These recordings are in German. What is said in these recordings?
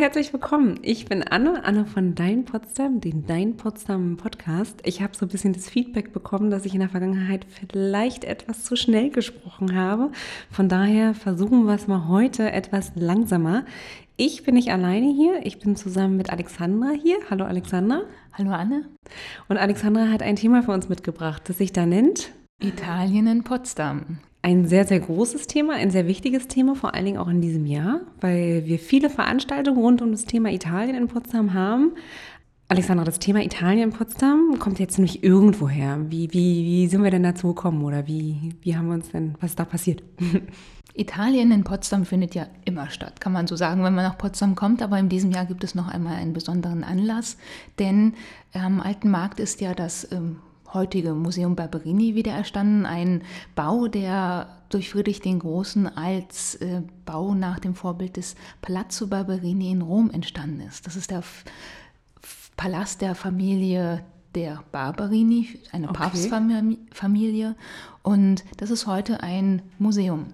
herzlich willkommen. Ich bin Anne, Anne von Dein Potsdam, den Dein Potsdam Podcast. Ich habe so ein bisschen das Feedback bekommen, dass ich in der Vergangenheit vielleicht etwas zu schnell gesprochen habe. Von daher versuchen wir es mal heute etwas langsamer. Ich bin nicht alleine hier, ich bin zusammen mit Alexandra hier. Hallo Alexandra. Hallo Anne. Und Alexandra hat ein Thema für uns mitgebracht, das sich da nennt Italien in Potsdam. Ein sehr, sehr großes Thema, ein sehr wichtiges Thema, vor allen Dingen auch in diesem Jahr, weil wir viele Veranstaltungen rund um das Thema Italien in Potsdam haben. Alexandra, das Thema Italien in Potsdam kommt jetzt nicht irgendwo her. Wie, wie, wie sind wir denn dazu gekommen oder wie, wie haben wir uns denn, was da passiert? Italien in Potsdam findet ja immer statt, kann man so sagen, wenn man nach Potsdam kommt. Aber in diesem Jahr gibt es noch einmal einen besonderen Anlass, denn am Alten Markt ist ja das ähm, heutige Museum Barberini wieder erstanden. Ein Bau, der durch Friedrich den Großen als äh, Bau nach dem Vorbild des Palazzo Barberini in Rom entstanden ist. Das ist der F Palast der Familie der Barberini, eine okay. Papstfamilie. Und das ist heute ein Museum.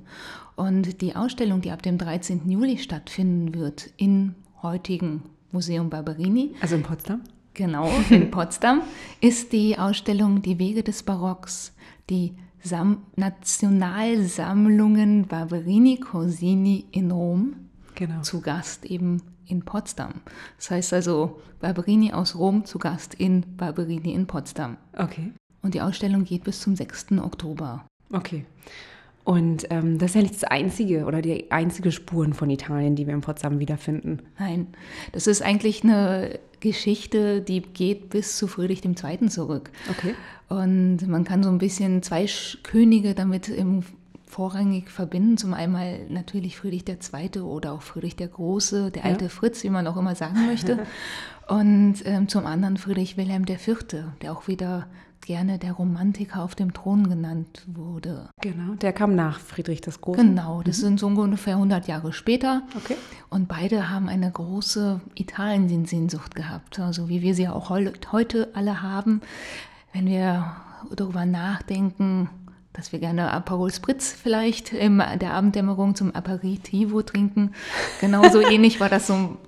Und die Ausstellung, die ab dem 13. Juli stattfinden wird im heutigen Museum Barberini. Also in Potsdam? Genau, in Potsdam ist die Ausstellung Die Wege des Barocks, die Sam Nationalsammlungen Barberini Corsini in Rom genau. zu Gast eben in Potsdam. Das heißt also Barberini aus Rom zu Gast in Barberini in Potsdam. Okay. Und die Ausstellung geht bis zum 6. Oktober. Okay. Und ähm, das ist ja nicht das einzige oder die einzige Spuren von Italien, die wir in Potsdam wiederfinden. Nein, das ist eigentlich eine Geschichte, die geht bis zu Friedrich II. zurück. Okay. Und man kann so ein bisschen zwei Könige damit im vorrangig verbinden. Zum einen natürlich Friedrich II. oder auch Friedrich der Große, der alte ja. Fritz, wie man auch immer sagen möchte. Und ähm, zum anderen Friedrich Wilhelm IV., der auch wieder gerne der Romantiker auf dem Thron genannt wurde. Genau, der kam nach Friedrich das Große. Genau, das mhm. sind so ungefähr 100 Jahre später. Okay. Und beide haben eine große Italien-Sehnsucht gehabt, also wie wir sie auch heute alle haben. Wenn wir darüber nachdenken, dass wir gerne Aperol Spritz vielleicht in der Abenddämmerung zum Aperitivo trinken. Genauso ähnlich war das so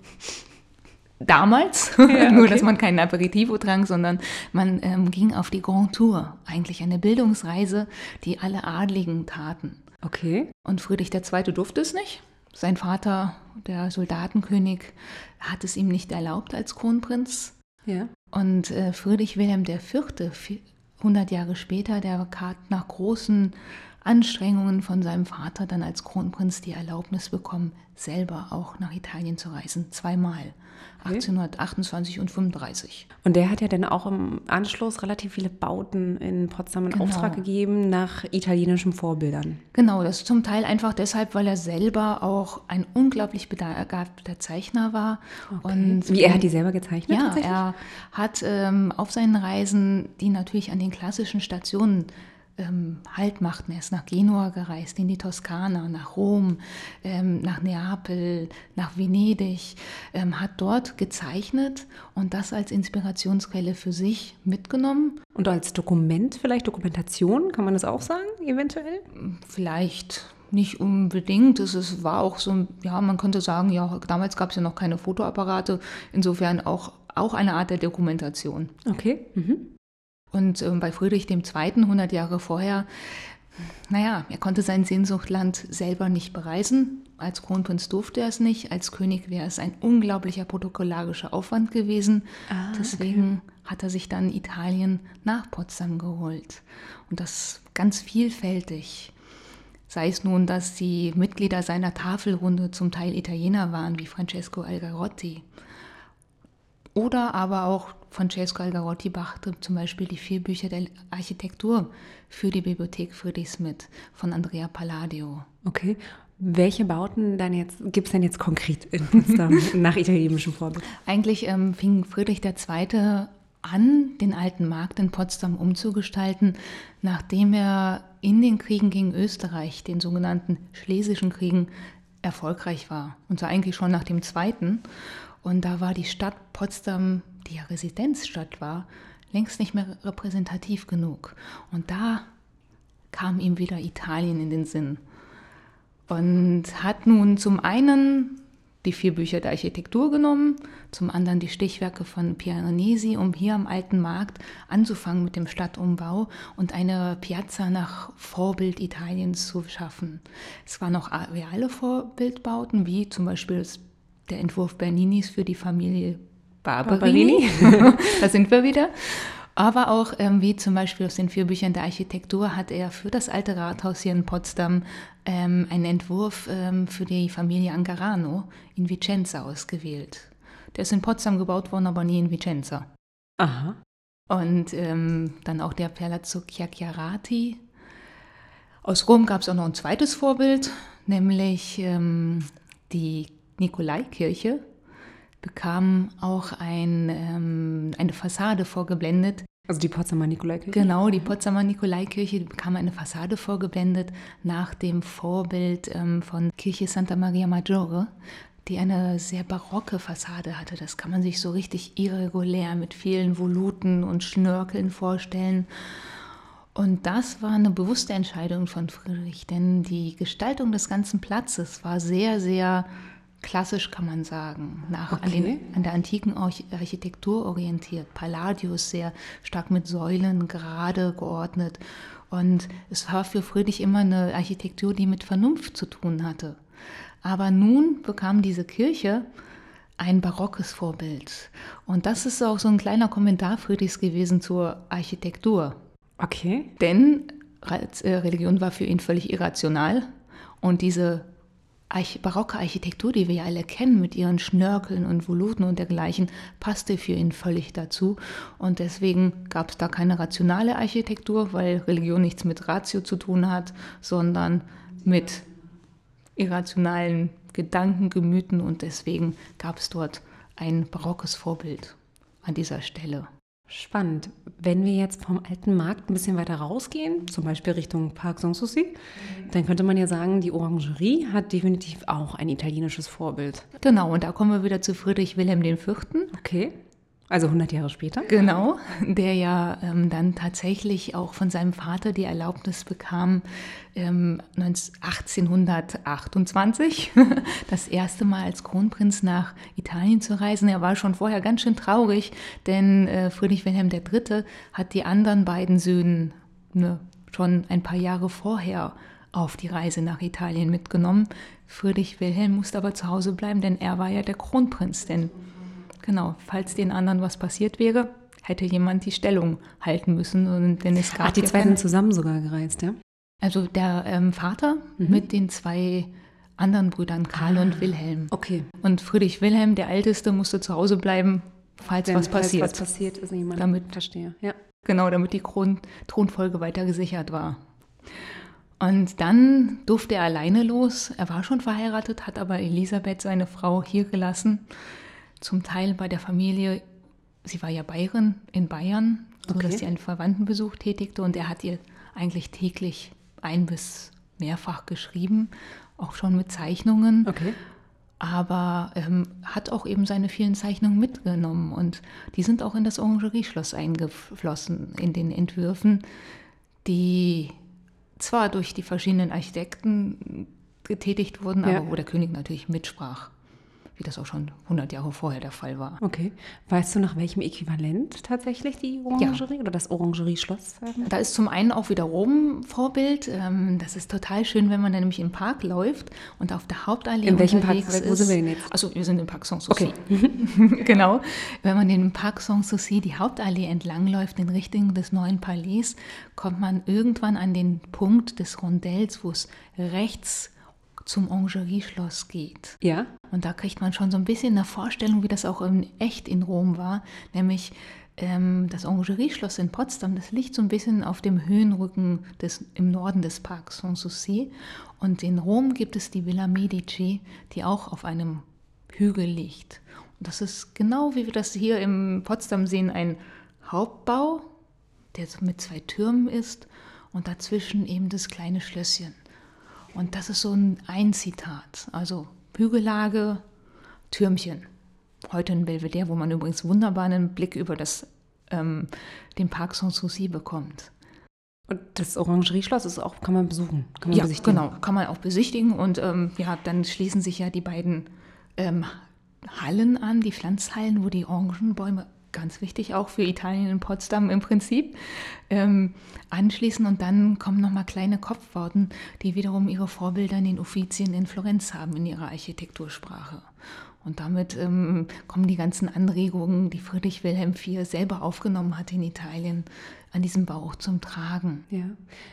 damals, ja, okay. nur dass man keinen Aperitivo trank, sondern man ähm, ging auf die Grand Tour, eigentlich eine Bildungsreise, die alle Adligen taten. Okay. Und Friedrich II. durfte es nicht. Sein Vater, der Soldatenkönig, hat es ihm nicht erlaubt als Kronprinz. Ja. Und äh, Friedrich Wilhelm IV., 100 Jahre später, der hat nach großen Anstrengungen von seinem Vater dann als Kronprinz die Erlaubnis bekommen, selber auch nach Italien zu reisen. Zweimal. 1828 und 35. Und der hat ja dann auch im Anschluss relativ viele Bauten in Potsdam in genau. Auftrag gegeben nach italienischen Vorbildern. Genau, das ist zum Teil einfach deshalb, weil er selber auch ein unglaublich begabter Zeichner war. Okay. Und Wie, er hat die selber gezeichnet? Ja, er hat ähm, auf seinen Reisen, die natürlich an den klassischen Stationen ähm, Halt machten. Er ist nach Genua gereist, in die Toskana, nach Rom, ähm, nach Neapel, nach Venedig, ähm, hat dort gezeichnet und das als Inspirationsquelle für sich mitgenommen. Und als Dokument, vielleicht Dokumentation, kann man das auch sagen, eventuell? Vielleicht nicht unbedingt. Es war auch so, ja, man könnte sagen, ja, damals gab es ja noch keine Fotoapparate, insofern auch, auch eine Art der Dokumentation. Okay. Mhm. Und ähm, bei Friedrich II., 100 Jahre vorher, naja, er konnte sein Sehnsuchtland selber nicht bereisen. Als Kronprinz durfte er es nicht. Als König wäre es ein unglaublicher protokollarischer Aufwand gewesen. Ah, Deswegen okay. hat er sich dann Italien nach Potsdam geholt. Und das ganz vielfältig. Sei es nun, dass die Mitglieder seiner Tafelrunde zum Teil Italiener waren, wie Francesco Algarotti oder aber auch Francesco Algarotti brachte zum Beispiel die vier Bücher der Architektur für die Bibliothek Friedrichs mit von Andrea Palladio. Okay. Welche Bauten gibt es denn jetzt konkret in Potsdam nach italienischem Vorbild? Eigentlich ähm, fing Friedrich II. an, den alten Markt in Potsdam umzugestalten, nachdem er in den Kriegen gegen Österreich, den sogenannten Schlesischen Kriegen, erfolgreich war. Und zwar eigentlich schon nach dem zweiten. Und da war die Stadt Potsdam, die ja Residenzstadt war, längst nicht mehr repräsentativ genug. Und da kam ihm wieder Italien in den Sinn. Und hat nun zum einen die vier Bücher der Architektur genommen, zum anderen die Stichwerke von Piranesi, um hier am Alten Markt anzufangen mit dem Stadtumbau und eine Piazza nach Vorbild Italiens zu schaffen. Es waren auch reale Vorbildbauten, wie zum Beispiel der Entwurf Berninis für die Familie Barberini. Barberini. da sind wir wieder. Aber auch, ähm, wie zum Beispiel aus den vier Büchern der Architektur, hat er für das alte Rathaus hier in Potsdam ähm, einen Entwurf ähm, für die Familie Angarano in Vicenza ausgewählt. Der ist in Potsdam gebaut worden, aber nie in Vicenza. Aha. Und ähm, dann auch der Palazzo Chiacchierati. Aus Rom gab es auch noch ein zweites Vorbild, nämlich ähm, die Nikolaikirche bekam auch ein, ähm, eine Fassade vorgeblendet. Also die Potsdamer Nikolaikirche? Genau, die Potsdamer Nikolaikirche bekam eine Fassade vorgeblendet nach dem Vorbild ähm, von Kirche Santa Maria Maggiore, die eine sehr barocke Fassade hatte. Das kann man sich so richtig irregulär mit vielen Voluten und Schnörkeln vorstellen. Und das war eine bewusste Entscheidung von Friedrich, denn die Gestaltung des ganzen Platzes war sehr, sehr klassisch kann man sagen, nach, okay. an, den, an, der antiken Architektur orientiert. Palladius sehr stark mit Säulen gerade geordnet. Und es war für Friedrich immer eine Architektur, die mit Vernunft zu tun hatte. Aber nun bekam diese Kirche ein barockes Vorbild. Und das ist auch so ein kleiner Kommentar Friedrichs gewesen zur Architektur. Okay. Denn äh, Religion war für ihn völlig irrational und diese barocke Architektur, die wir ja alle kennen mit ihren Schnörkeln und Voluten und dergleichen, passte für ihn völlig dazu. Und deswegen gab es da keine rationale Architektur, weil Religion nichts mit Ratio zu tun hat, sondern mit irrationalen Gedanken, Gemüten. Und deswegen gab es dort ein barockes Vorbild an dieser Stelle. Spannend. Wenn wir jetzt vom alten Markt ein bisschen weiter rausgehen, zum Beispiel Richtung Parc Sanssouci, mhm. dann könnte man ja sagen, die Orangerie hat definitiv auch ein italienisches Vorbild. Genau, und da kommen wir wieder zu Friedrich Wilhelm IV. Okay. Also 100 Jahre später? Genau, der ja ähm, dann tatsächlich auch von seinem Vater die Erlaubnis bekam, ähm, 1828 das erste Mal als Kronprinz nach Italien zu reisen. Er war schon vorher ganz schön traurig, denn äh, Friedrich Wilhelm III. hat die anderen beiden Söhne ne, schon ein paar Jahre vorher auf die Reise nach Italien mitgenommen. Friedrich Wilhelm musste aber zu Hause bleiben, denn er war ja der Kronprinz, denn Genau, falls den anderen was passiert wäre, hätte jemand die Stellung halten müssen. Und wenn es gab Ach, die zwei sind zusammen sogar gereist, ja? Also der ähm, Vater mhm. mit den zwei anderen Brüdern, Karl ah, und Wilhelm. Okay. Und Friedrich Wilhelm, der Älteste, musste zu Hause bleiben, falls Wenn, was passiert. Falls was passiert, ist niemand. Damit, verstehe, ja. Genau, damit die Kron Thronfolge weiter gesichert war. Und dann durfte er alleine los. Er war schon verheiratet, hat aber Elisabeth, seine Frau, hier gelassen zum Teil bei der Familie, sie war ja Bayerin in Bayern, sodass okay. sie einen Verwandtenbesuch tätigte und er hat ihr eigentlich täglich ein bis mehrfach geschrieben, auch schon mit Zeichnungen. Okay. Aber ähm, hat auch eben seine vielen Zeichnungen mitgenommen und die sind auch in das Orangerieschloss eingeflossen, in den Entwürfen, die zwar durch die verschiedenen Architekten getätigt wurden, ja. aber wo der König natürlich mitsprach wie das auch schon 100 Jahre vorher der Fall war. Okay. Weißt du, nach welchem Äquivalent tatsächlich die Orangerie ja. oder das Orangerieschloss? Ähm? Da ist zum einen auch wieder Rom Vorbild. Ähm, das ist total schön, wenn man nämlich im Park läuft und auf der Hauptallee In welchem Park? Wo sind wir denn jetzt? Also wir sind im Park Sanssouci. Okay. genau. Wenn man den Park Sanssouci die Hauptallee entlang läuft in Richtung des neuen Palais, kommt man irgendwann an den Punkt des Rondells, wo es rechts zum Orangerieschloss geht. Ja. Und da kriegt man schon so ein bisschen eine Vorstellung, wie das auch in echt in Rom war. Nämlich ähm, das Orangerieschloss in Potsdam, das liegt so ein bisschen auf dem Höhenrücken des, im Norden des Parks Sanssouci. Und in Rom gibt es die Villa Medici, die auch auf einem Hügel liegt. Und das ist genau wie wir das hier im Potsdam sehen, ein Hauptbau, der so mit zwei Türmen ist und dazwischen eben das kleine Schlösschen. Und das ist so ein, ein Zitat. Also Hügellage, Türmchen. Heute in Belvedere, wo man übrigens wunderbar einen Blick über das, ähm, den Parc Sanssouci bekommt. Und das Orangerieschloss ist auch, kann man besuchen, kann man ja, besichtigen. genau, kann man auch besichtigen. Und ähm, ja, dann schließen sich ja die beiden ähm, Hallen an, die Pflanzhallen, wo die Orangenbäume ganz wichtig auch für Italien in Potsdam im Prinzip, ähm, anschließen und dann kommen nochmal kleine Kopfworten, die wiederum ihre Vorbilder in den Uffizien in Florenz haben in ihrer Architektursprache. Und damit ähm, kommen die ganzen Anregungen, die Friedrich Wilhelm IV selber aufgenommen hat in Italien, an diesem Bauch zum Tragen. Ja.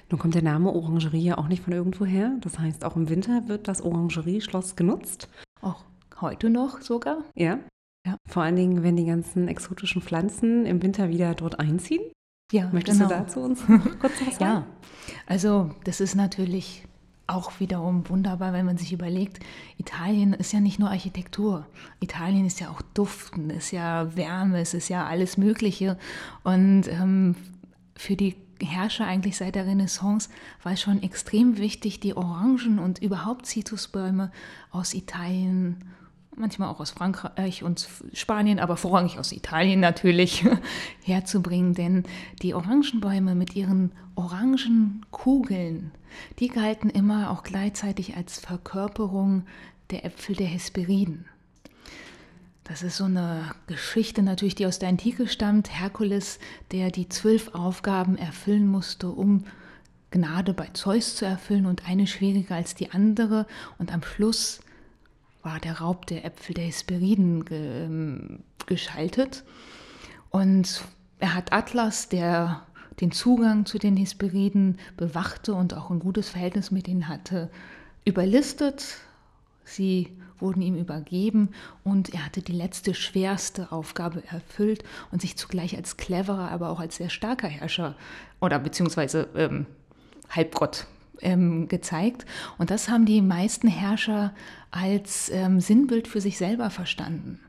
Nun kommt der Name Orangerie ja auch nicht von irgendwo her. Das heißt, auch im Winter wird das Orangerieschloss genutzt. Auch heute noch sogar? Ja. Ja. Vor allen Dingen, wenn die ganzen exotischen Pflanzen im Winter wieder dort einziehen. Ja, Möchtest genau. du dazu uns kurz was sagen? Ja, also das ist natürlich auch wiederum wunderbar, wenn man sich überlegt, Italien ist ja nicht nur Architektur. Italien ist ja auch Duften, ist ja Wärme, es ist ja alles Mögliche. Und ähm, für die Herrscher eigentlich seit der Renaissance war es schon extrem wichtig, die Orangen und überhaupt Zitrusbäume aus Italien, manchmal auch aus Frankreich und Spanien, aber vorrangig aus Italien natürlich, herzubringen. Denn die Orangenbäume mit ihren Orangenkugeln, die galten immer auch gleichzeitig als Verkörperung der Äpfel der Hesperiden. Das ist so eine Geschichte natürlich, die aus der Antike stammt. Herkules, der die zwölf Aufgaben erfüllen musste, um Gnade bei Zeus zu erfüllen und eine schwieriger als die andere. Und am Schluss war der Raub der Äpfel der Hesperiden ge ähm, geschaltet. Und er hat Atlas, der den Zugang zu den Hesperiden bewachte und auch ein gutes Verhältnis mit ihnen hatte, überlistet. Sie wurden ihm übergeben und er hatte die letzte schwerste Aufgabe erfüllt und sich zugleich als cleverer, aber auch als sehr starker Herrscher oder beziehungsweise ähm, Halbgott ähm, gezeigt. Und das haben die meisten Herrscher als ähm, Sinnbild für sich selber verstanden.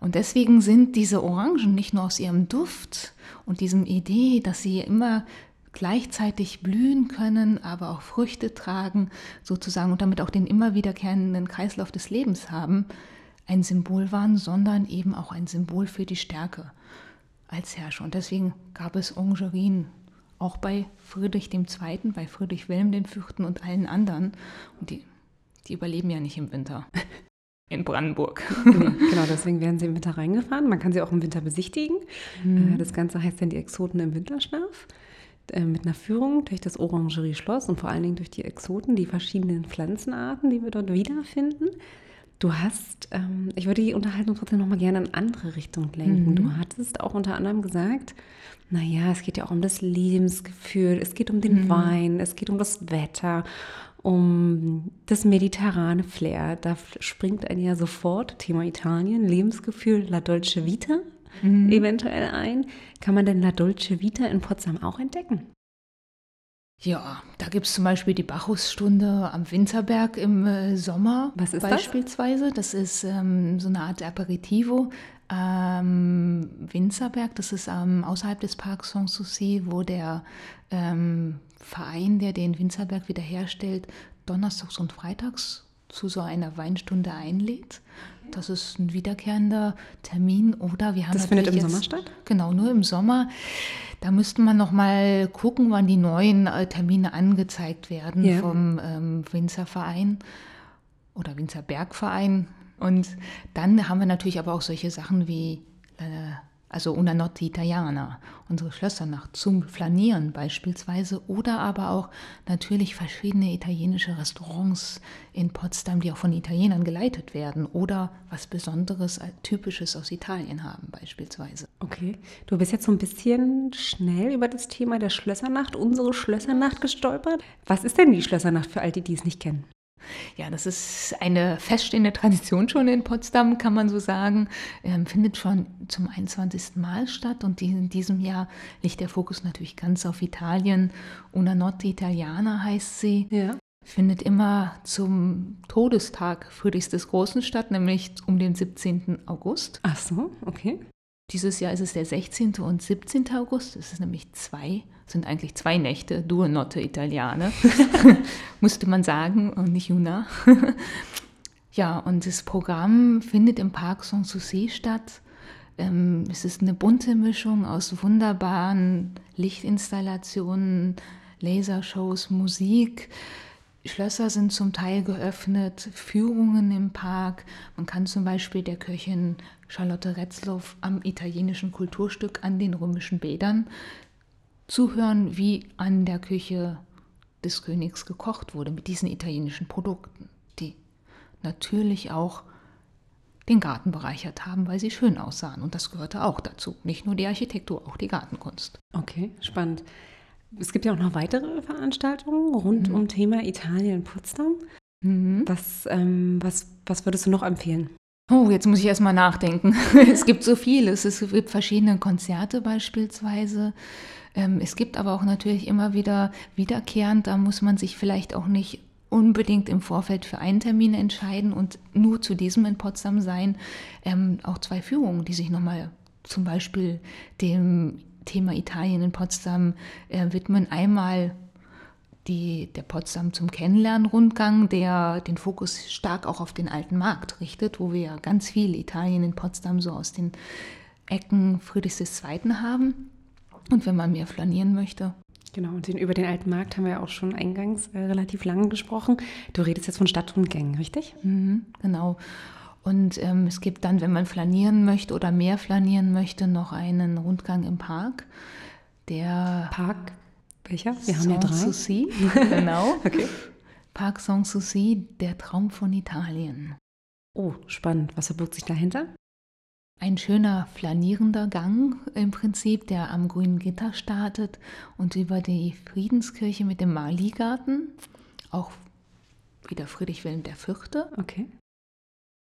Und deswegen sind diese Orangen nicht nur aus ihrem Duft und diesem Idee, dass sie immer gleichzeitig blühen können, aber auch Früchte tragen, sozusagen, und damit auch den immer wiederkehrenden Kreislauf des Lebens haben, ein Symbol waren, sondern eben auch ein Symbol für die Stärke als Herrscher. Und deswegen gab es Orangerien auch bei Friedrich II., bei Friedrich Wilhelm IV. und allen anderen. Und die, die überleben ja nicht im Winter. In Brandenburg. Nee, genau, deswegen werden sie im Winter reingefahren. Man kann sie auch im Winter besichtigen. Mhm. Das Ganze heißt dann die Exoten im Winterschlaf. Äh, mit einer Führung durch das Orangerie-Schloss und vor allen Dingen durch die Exoten, die verschiedenen Pflanzenarten, die wir dort wiederfinden. Du hast, ähm, ich würde die Unterhaltung trotzdem noch mal gerne in andere Richtung lenken. Mhm. Du hattest auch unter anderem gesagt, naja, es geht ja auch um das Lebensgefühl, es geht um den mhm. Wein, es geht um das Wetter, um das mediterrane Flair. Da springt ein ja sofort, Thema Italien, Lebensgefühl, La Dolce Vita mhm. eventuell ein. Kann man denn La Dolce Vita in Potsdam auch entdecken? Ja, da gibt es zum Beispiel die Bacchusstunde am Winterberg im äh, Sommer. Was ist beispielsweise? Das, das ist ähm, so eine Art Aperitivo am Winzerberg. Das ist ähm, außerhalb des Parks Sanssouci, wo der ähm, Verein, der den Winzerberg wiederherstellt, donnerstags und freitags zu so einer Weinstunde einlädt. Das ist ein wiederkehrender Termin oder wir haben Das findet im jetzt, Sommer statt? Genau, nur im Sommer. Da müsste man noch mal gucken, wann die neuen äh, Termine angezeigt werden ja. vom ähm, Winzerverein oder Winzerbergverein. Und dann haben wir natürlich aber auch solche Sachen wie äh, also una notte italiana, unsere Schlössernacht zum Flanieren beispielsweise oder aber auch natürlich verschiedene italienische Restaurants in Potsdam, die auch von Italienern geleitet werden oder was Besonderes, äh, Typisches aus Italien haben beispielsweise. Okay, du bist jetzt so ein bisschen schnell über das Thema der Schlössernacht, unsere Schlössernacht gestolpert. Was ist denn die Schlössernacht für all die, die es nicht kennen? Ja, das ist eine feststehende Tradition schon in Potsdam, kann man so sagen. Ähm, findet schon zum 21. Mal statt und in diesem Jahr liegt der Fokus natürlich ganz auf Italien. Una Notte Italiana heißt sie. Ja. Findet immer zum Todestag Friedrichs des Großen statt, nämlich um den 17. August. Ach so, okay. Dieses Jahr ist es der 16. und 17. August. Es ist nämlich zwei, sind eigentlich zwei Nächte, Due Notte Italiane, musste man sagen, und nicht Una. ja, und das Programm findet im Park Sanssouci statt. Ähm, es ist eine bunte Mischung aus wunderbaren Lichtinstallationen, Lasershows, Musik. Schlösser sind zum Teil geöffnet, Führungen im Park. Man kann zum Beispiel der Köchin Charlotte Retzloff am italienischen Kulturstück an den römischen Bädern zuhören, wie an der Küche des Königs gekocht wurde mit diesen italienischen Produkten, die natürlich auch den Garten bereichert haben, weil sie schön aussahen. Und das gehörte auch dazu. Nicht nur die Architektur, auch die Gartenkunst. Okay, spannend. Es gibt ja auch noch weitere Veranstaltungen rund mhm. um Thema Italien Potsdam. Mhm. Was, ähm, was, was würdest du noch empfehlen? Oh, jetzt muss ich erst mal nachdenken. es gibt so vieles. Es gibt verschiedene Konzerte beispielsweise. Ähm, es gibt aber auch natürlich immer wieder wiederkehrend, da muss man sich vielleicht auch nicht unbedingt im Vorfeld für einen Termin entscheiden und nur zu diesem in Potsdam sein. Ähm, auch zwei Führungen, die sich nochmal zum Beispiel dem Thema Italien in Potsdam äh, widmen. Einmal die, der Potsdam zum Kennenlernen-Rundgang, der den Fokus stark auch auf den alten Markt richtet, wo wir ja ganz viel Italien in Potsdam so aus den Ecken Friedrichs II. haben. Und wenn man mehr flanieren möchte. Genau, und über den alten Markt haben wir ja auch schon eingangs äh, relativ lange gesprochen. Du redest jetzt von Stadtrundgängen, richtig? Mhm, genau. Und ähm, es gibt dann, wenn man flanieren möchte oder mehr flanieren möchte, noch einen Rundgang im Park. Der Park, welcher? Wir haben ja drei. Sanssouci, genau. okay. Park Sanssouci, der Traum von Italien. Oh, spannend. Was verbirgt sich dahinter? Ein schöner flanierender Gang im Prinzip, der am grünen Gitter startet und über die Friedenskirche mit dem Mali-Garten, auch wieder Friedrich Wilhelm IV. Okay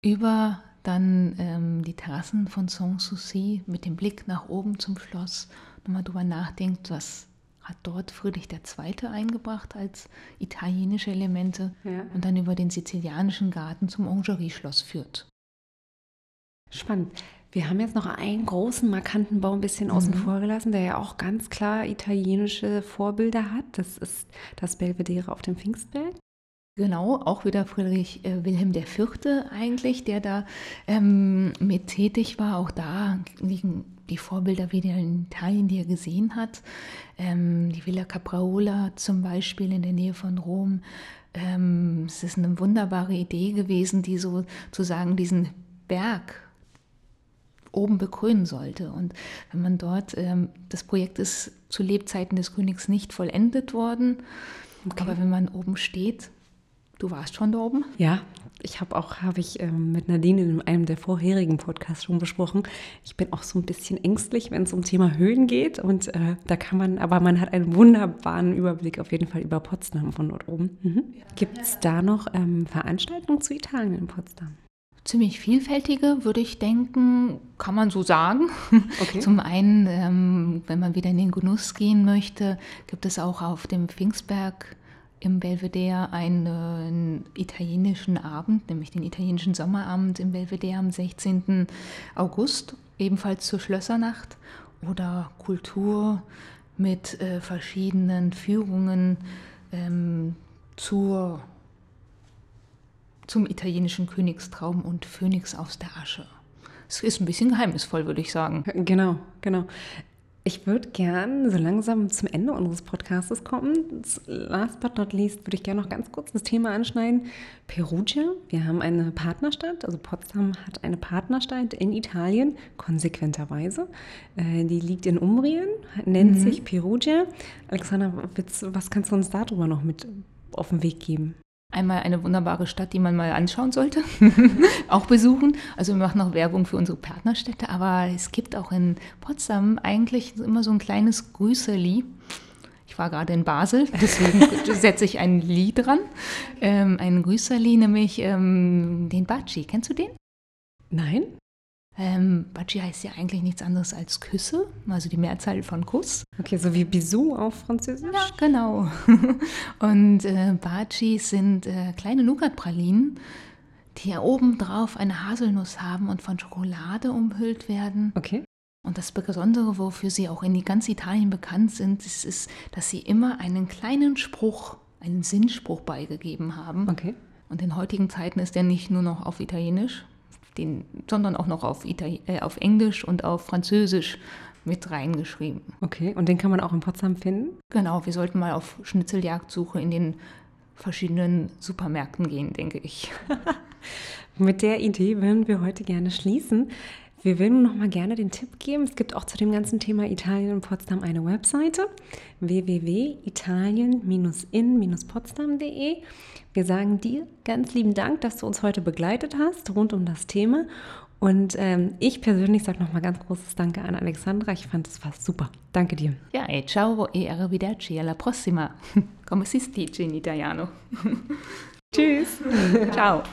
über dann ähm, die Terrassen von Sanssouci mit dem Blick nach oben zum Schloss nochmal drüber nachdenkt, was hat dort Friedrich II. eingebracht als italienische Elemente ja. und dann über den sizilianischen Garten zum Orangerie-Schloss führt. Spannend. Wir haben jetzt noch einen großen, markanten Bau ein bisschen mhm. außen vor gelassen, der ja auch ganz klar italienische Vorbilder hat. Das ist das Belvedere auf dem Pfingstberg. Genau, auch wieder Friedrich äh, Wilhelm IV. eigentlich, der da ähm, mit tätig war. Auch da liegen die Vorbilder wieder in Italien, die er gesehen hat. Ähm, die Villa Capraola zum Beispiel in der Nähe von Rom. Ähm, es ist eine wunderbare Idee gewesen, die sozusagen diesen Berg oben bekrönen sollte. Und wenn man dort, ähm, das Projekt ist zu Lebzeiten des Königs nicht vollendet worden, okay. aber wenn man oben steht, Du warst schon da oben? Ja, ich habe auch, habe ich ähm, mit Nadine in einem der vorherigen Podcasts schon besprochen. Ich bin auch so ein bisschen ängstlich, wenn es um Thema Höhen geht. Und äh, da kann man, aber man hat einen wunderbaren Überblick auf jeden Fall über Potsdam von dort oben. Mhm. Gibt es da noch ähm, Veranstaltungen zu Italien in Potsdam? Ziemlich vielfältige, würde ich denken, kann man so sagen. Okay. Zum einen, ähm, wenn man wieder in den Genuss gehen möchte, gibt es auch auf dem Pfingstberg im Belvedere einen italienischen Abend, nämlich den italienischen Sommerabend im Belvedere am 16. August, ebenfalls zur Schlössernacht oder Kultur mit äh, verschiedenen Führungen ähm, zur, zum italienischen Königstraum und Phönix aus der Asche. Es ist ein bisschen geheimnisvoll, würde ich sagen. Genau, genau. Ich würde gern so langsam zum Ende unseres Podcasts kommen. Last but not least würde ich gerne noch ganz kurz das Thema anschneiden. Perugia. Wir haben eine Partnerstadt, also Potsdam hat eine Partnerstadt in Italien, konsequenterweise. Äh, die liegt in Umbrien, nennt mhm. sich Perugia. Alexander, was kannst du uns darüber noch mit auf den Weg geben? Einmal eine wunderbare Stadt, die man mal anschauen sollte, auch besuchen. Also wir machen auch Werbung für unsere Partnerstädte, aber es gibt auch in Potsdam eigentlich immer so ein kleines Grüßerli. Ich war gerade in Basel, deswegen setze ich ein Lied dran. Ähm, ein Grüßerli, nämlich ähm, den Baci. Kennst du den? Nein. Ähm, Baci heißt ja eigentlich nichts anderes als Küsse, also die Mehrzahl von Kuss. Okay, so wie Bisou auf Französisch? Ja, genau. Und äh, Bacis sind äh, kleine Nougat-Pralinen, die ja obendrauf eine Haselnuss haben und von Schokolade umhüllt werden. Okay. Und das Besondere, wofür sie auch in ganz Italien bekannt sind, ist, ist, dass sie immer einen kleinen Spruch, einen Sinnspruch beigegeben haben. Okay. Und in heutigen Zeiten ist der nicht nur noch auf Italienisch, den, sondern auch noch auf, Itali äh, auf Englisch und auf Französisch mit reingeschrieben. Okay, und den kann man auch in Potsdam finden? Genau, wir sollten mal auf Schnitzeljagdsuche in den verschiedenen Supermärkten gehen, denke ich. Mit der Idee würden wir heute gerne schließen. Wir würden noch mal gerne den Tipp geben. Es gibt auch zu dem ganzen Thema Italien in Potsdam eine Webseite www.italien-in-potsdam.de. Wir sagen dir ganz lieben Dank, dass du uns heute begleitet hast rund um das Thema. Und ähm, ich persönlich sage nochmal ganz großes Danke an Alexandra. Ich fand es fast super. Danke dir. Ja, e ciao e arrivederci alla prossima. Come si dice in italiano? Tschüss. ciao.